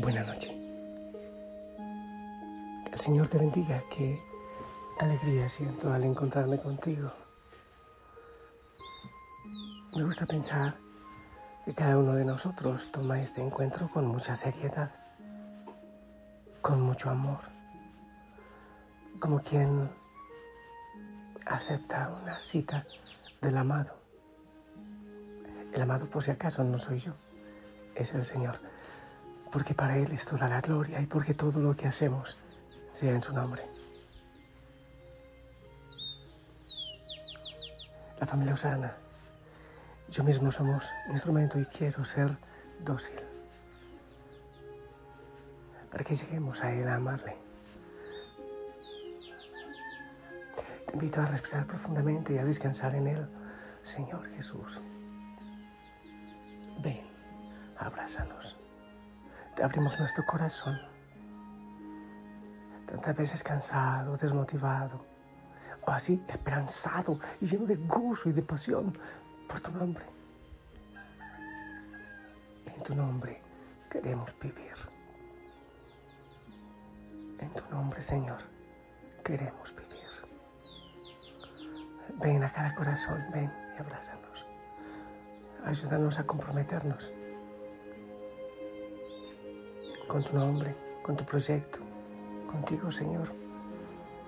Buenas noches. Que el Señor te bendiga, qué alegría siento al encontrarme contigo. Me gusta pensar que cada uno de nosotros toma este encuentro con mucha seriedad, con mucho amor, como quien acepta una cita del amado. El amado, por si acaso, no soy yo, es el Señor porque para Él es toda la gloria y porque todo lo que hacemos sea en su nombre. La familia Osana, yo mismo somos instrumento y quiero ser dócil para que lleguemos a Él a amarle. Te invito a respirar profundamente y a descansar en Él, Señor Jesús. Ven, abrázanos abrimos nuestro corazón. Tantas veces cansado, desmotivado, o así esperanzado y lleno de gozo y de pasión por tu nombre. En tu nombre queremos vivir. En tu nombre, Señor, queremos vivir. Ven a cada corazón, ven y abrázanos. Ayúdanos a comprometernos con tu nombre, con tu proyecto, contigo, Señor,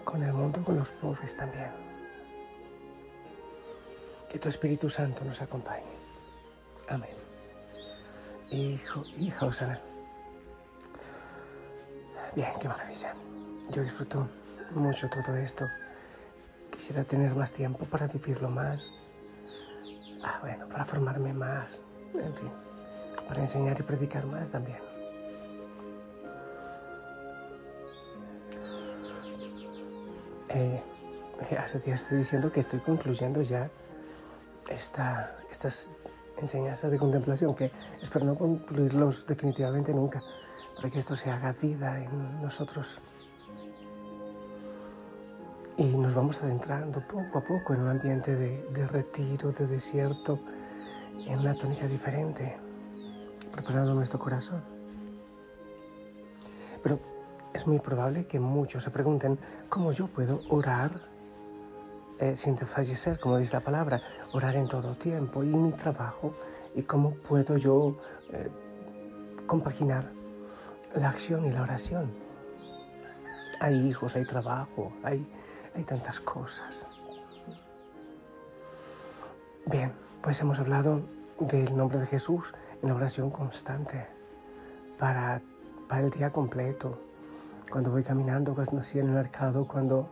con el mundo, con los pobres también. Que tu Espíritu Santo nos acompañe. Amén. Hijo, hija Osana. Bien, qué maravilla. Yo disfruto mucho todo esto. Quisiera tener más tiempo para vivirlo más. Ah, bueno, para formarme más. En fin, para enseñar y predicar más también. Eh, hace días estoy diciendo que estoy concluyendo ya esta, estas enseñanzas de contemplación, que espero no concluirlos definitivamente nunca, para que esto se haga vida en nosotros. Y nos vamos adentrando poco a poco en un ambiente de, de retiro, de desierto, en una tónica diferente, preparando nuestro corazón. Pero es muy probable que muchos se pregunten cómo yo puedo orar eh, sin desfallecer, como dice la palabra, orar en todo tiempo y mi trabajo y cómo puedo yo eh, compaginar la acción y la oración. Hay hijos, hay trabajo, hay, hay tantas cosas. Bien, pues hemos hablado del nombre de Jesús en oración constante para, para el día completo, cuando voy caminando, cuando estoy en el mercado, cuando,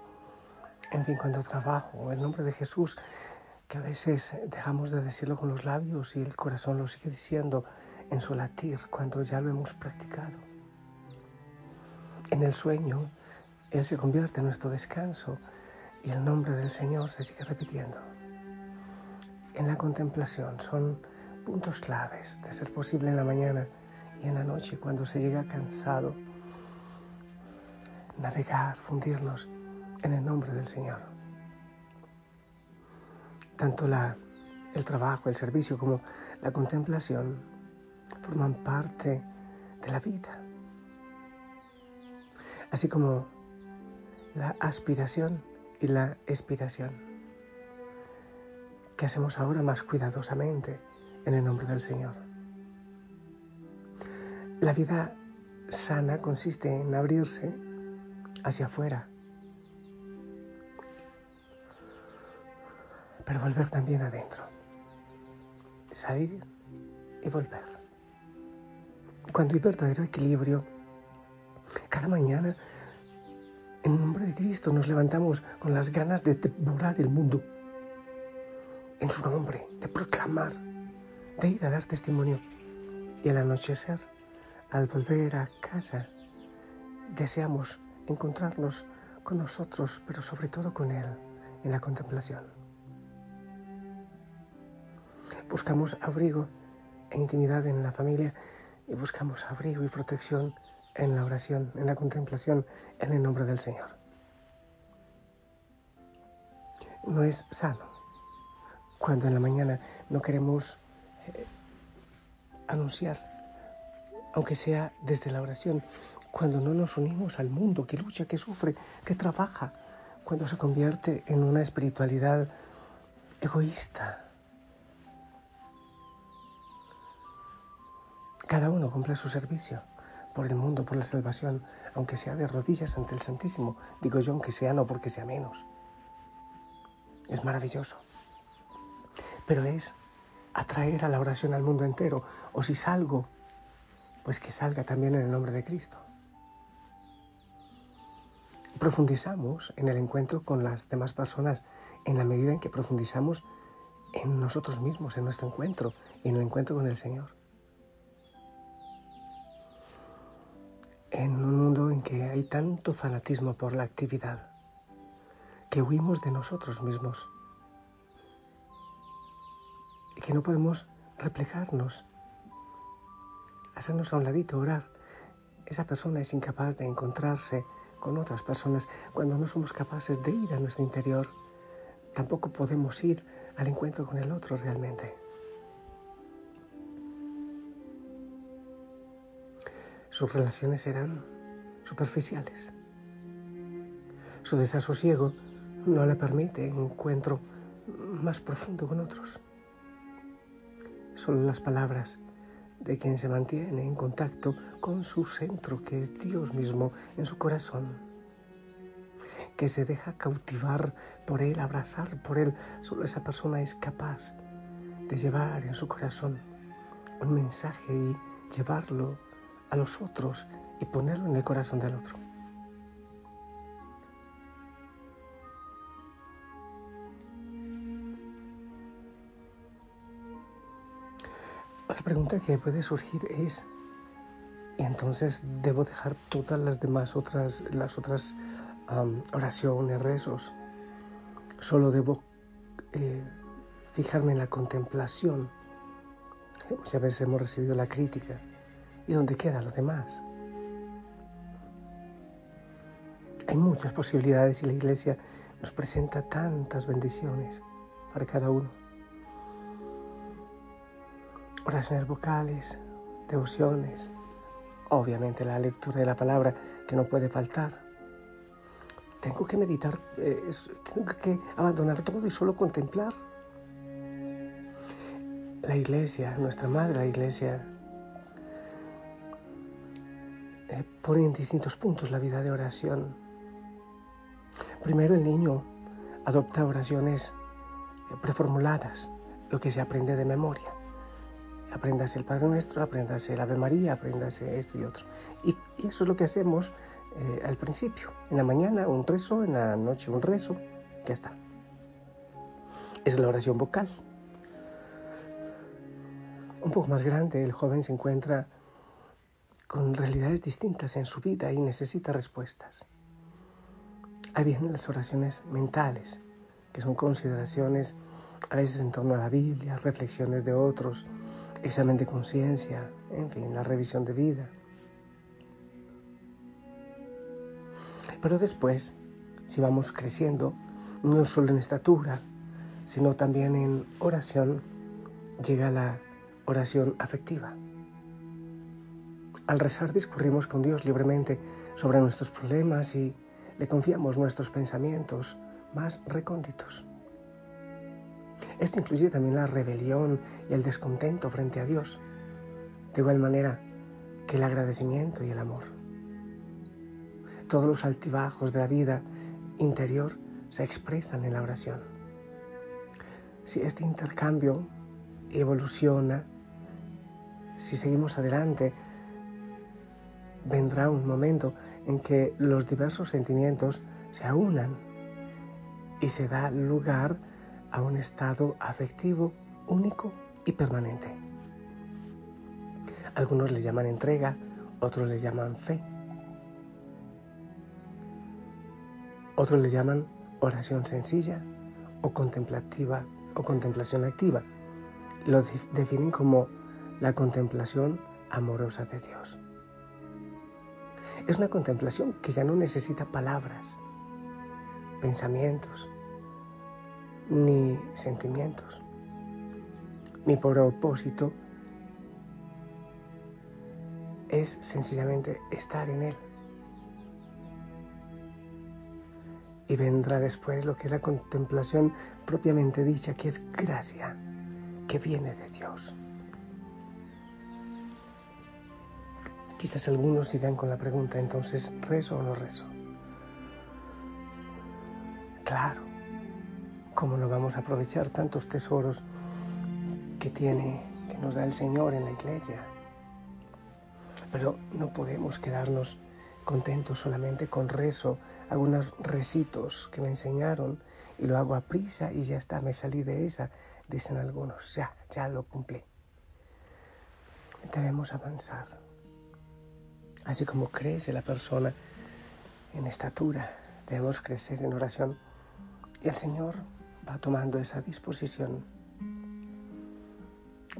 en fin, cuando trabajo, el nombre de Jesús, que a veces dejamos de decirlo con los labios y el corazón lo sigue diciendo en su latir cuando ya lo hemos practicado. En el sueño, Él se convierte en nuestro descanso y el nombre del Señor se sigue repitiendo. En la contemplación son puntos claves de ser posible en la mañana y en la noche cuando se llega cansado navegar, fundirnos en el nombre del Señor. Tanto la, el trabajo, el servicio como la contemplación forman parte de la vida, así como la aspiración y la expiración, que hacemos ahora más cuidadosamente en el nombre del Señor. La vida sana consiste en abrirse hacia afuera, pero volver también adentro, salir y volver. Cuando hay verdadero equilibrio, cada mañana, en nombre de Cristo, nos levantamos con las ganas de devorar el mundo. En su nombre, de proclamar, de ir a dar testimonio. Y al anochecer, al volver a casa, deseamos encontrarnos con nosotros, pero sobre todo con Él, en la contemplación. Buscamos abrigo e intimidad en la familia y buscamos abrigo y protección en la oración, en la contemplación, en el nombre del Señor. No es sano cuando en la mañana no queremos eh, anunciar, aunque sea desde la oración, cuando no nos unimos al mundo que lucha, que sufre, que trabaja, cuando se convierte en una espiritualidad egoísta. Cada uno cumple su servicio por el mundo, por la salvación, aunque sea de rodillas ante el Santísimo. Digo yo, aunque sea no porque sea menos. Es maravilloso. Pero es atraer a la oración al mundo entero. O si salgo, pues que salga también en el nombre de Cristo profundizamos en el encuentro con las demás personas en la medida en que profundizamos en nosotros mismos, en nuestro encuentro en el encuentro con el Señor. En un mundo en que hay tanto fanatismo por la actividad, que huimos de nosotros mismos y que no podemos reflejarnos, hacernos a un ladito, orar. Esa persona es incapaz de encontrarse con otras personas cuando no somos capaces de ir a nuestro interior. Tampoco podemos ir al encuentro con el otro realmente. Sus relaciones serán superficiales. Su desasosiego no le permite encuentro más profundo con otros. Solo las palabras de quien se mantiene en contacto con su centro, que es Dios mismo en su corazón, que se deja cautivar por Él, abrazar por Él. Solo esa persona es capaz de llevar en su corazón un mensaje y llevarlo a los otros y ponerlo en el corazón del otro. Otra pregunta que puede surgir es, ¿y entonces debo dejar todas las demás otras, las otras oraciones, rezos? Solo debo eh, fijarme en la contemplación. Muchas veces hemos recibido la crítica. ¿Y dónde quedan los demás? Hay muchas posibilidades y la Iglesia nos presenta tantas bendiciones para cada uno oraciones vocales, devociones, obviamente la lectura de la palabra que no puede faltar. Tengo que meditar, eh, tengo que abandonar todo y solo contemplar. La iglesia, nuestra madre, la iglesia, eh, pone en distintos puntos la vida de oración. Primero el niño adopta oraciones eh, preformuladas, lo que se aprende de memoria apréndase el Padre Nuestro, apréndase el Ave María, apréndase esto y otro. Y, eso es lo que hacemos eh, al principio. En la mañana un rezo, en la noche un rezo, ya está. Es la oración vocal. Un poco más grande, el joven se encuentra con realidades distintas en su vida y necesita respuestas. Ahí vienen las oraciones mentales, que son consideraciones a veces en torno a la Biblia, reflexiones de otros, examen de conciencia, en fin, la revisión de vida. Pero después, si vamos creciendo, no solo en estatura, sino también en oración, llega la oración afectiva. Al rezar discurrimos con Dios libremente sobre nuestros problemas y le confiamos nuestros pensamientos más recónditos. Esto incluye también la rebelión y el descontento frente a Dios, de igual manera que el agradecimiento y el amor. Todos los altibajos de la vida interior se expresan en la oración. Si este intercambio evoluciona, si seguimos adelante, vendrá un momento en que los diversos sentimientos se aunan y se da lugar a un estado afectivo único y permanente. Algunos le llaman entrega, otros le llaman fe, otros le llaman oración sencilla o contemplativa o contemplación activa. Lo definen como la contemplación amorosa de Dios. Es una contemplación que ya no necesita palabras, pensamientos, ni sentimientos. Mi propósito es sencillamente estar en Él. Y vendrá después lo que es la contemplación propiamente dicha, que es gracia, que viene de Dios. Quizás algunos sigan con la pregunta, entonces, ¿rezo o no rezo? Claro, ¿cómo no vamos a aprovechar tantos tesoros que tiene, que nos da el Señor en la iglesia? Pero no podemos quedarnos contentos solamente con rezo, algunos recitos que me enseñaron y lo hago a prisa y ya está, me salí de esa, dicen algunos, ya, ya lo cumplí. Debemos avanzar Así como crece la persona en estatura, debemos crecer en oración. Y el Señor va tomando esa disposición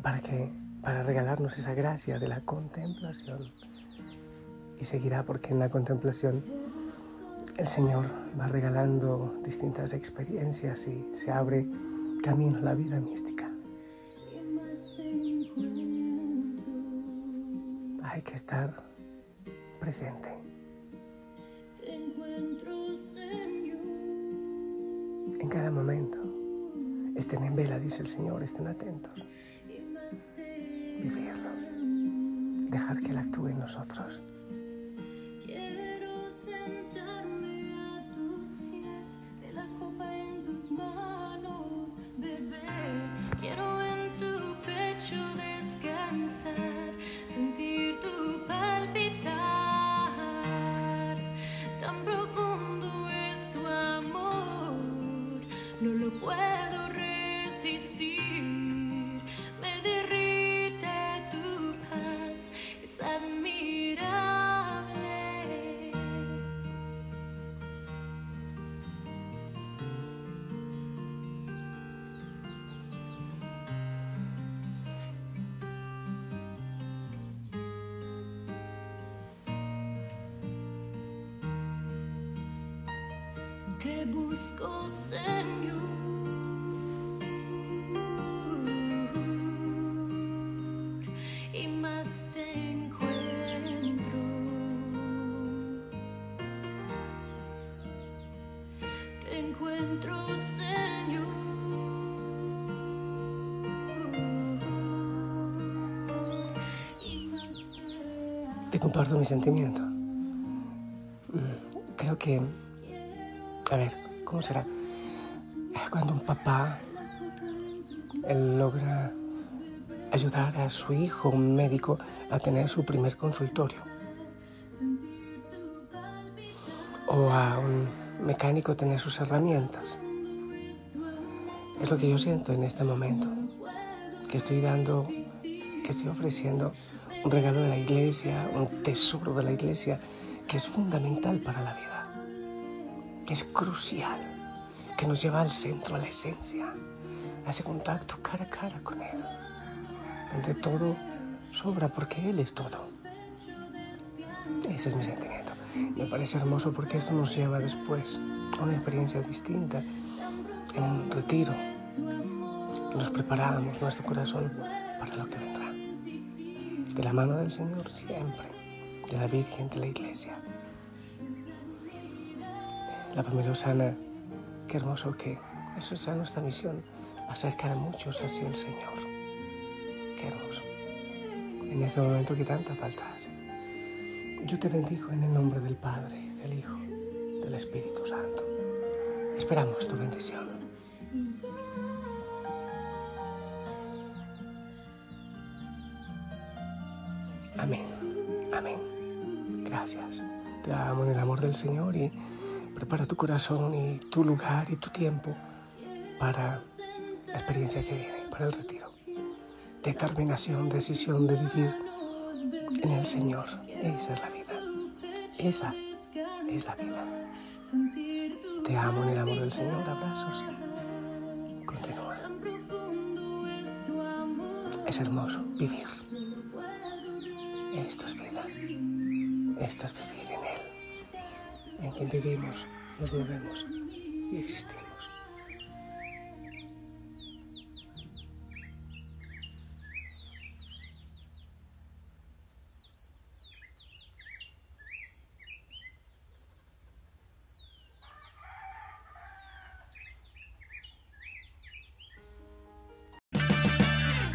para que para regalarnos esa gracia de la contemplación. Y seguirá porque en la contemplación el Señor va regalando distintas experiencias y se abre camino a la vida mística. Hay que estar presente. Cada momento, estén en vela, dice el Señor, estén atentos. Vivirlo, dejar que Él actúe en nosotros. Comparto mi sentimiento. Mm, creo que a ver, ¿cómo será? Cuando un papá él logra ayudar a su hijo, un médico, a tener su primer consultorio. O a un mecánico tener sus herramientas. Es lo que yo siento en este momento, que estoy dando, que estoy ofreciendo un regalo de la iglesia, un tesoro de la iglesia que es fundamental para la vida que es crucial, que nos lleva al centro, a la esencia, a ese contacto cara a cara con Él, donde todo sobra porque Él es todo. Ese es mi sentimiento. Me parece hermoso porque esto nos lleva después a una experiencia distinta, en un retiro. Nos preparamos nuestro corazón para lo que vendrá. De la mano del Señor siempre, de la Virgen, de la Iglesia la familia Osana, qué hermoso que eso sea nuestra misión, acercar a muchos hacia el Señor. Qué hermoso. En este momento que tanta falta hace. Yo te bendigo en el nombre del Padre, del Hijo, del Espíritu Santo. Esperamos tu bendición. Señor y prepara tu corazón y tu lugar y tu tiempo para la experiencia que viene, para el retiro. Determinación, decisión de vivir en el Señor. Esa es la vida. Esa es la vida. Te amo en el amor del Señor. Abrazos. Continúa. Es hermoso vivir. Esto es vida. Esto es vivir en quien vivimos, nos movemos y existimos.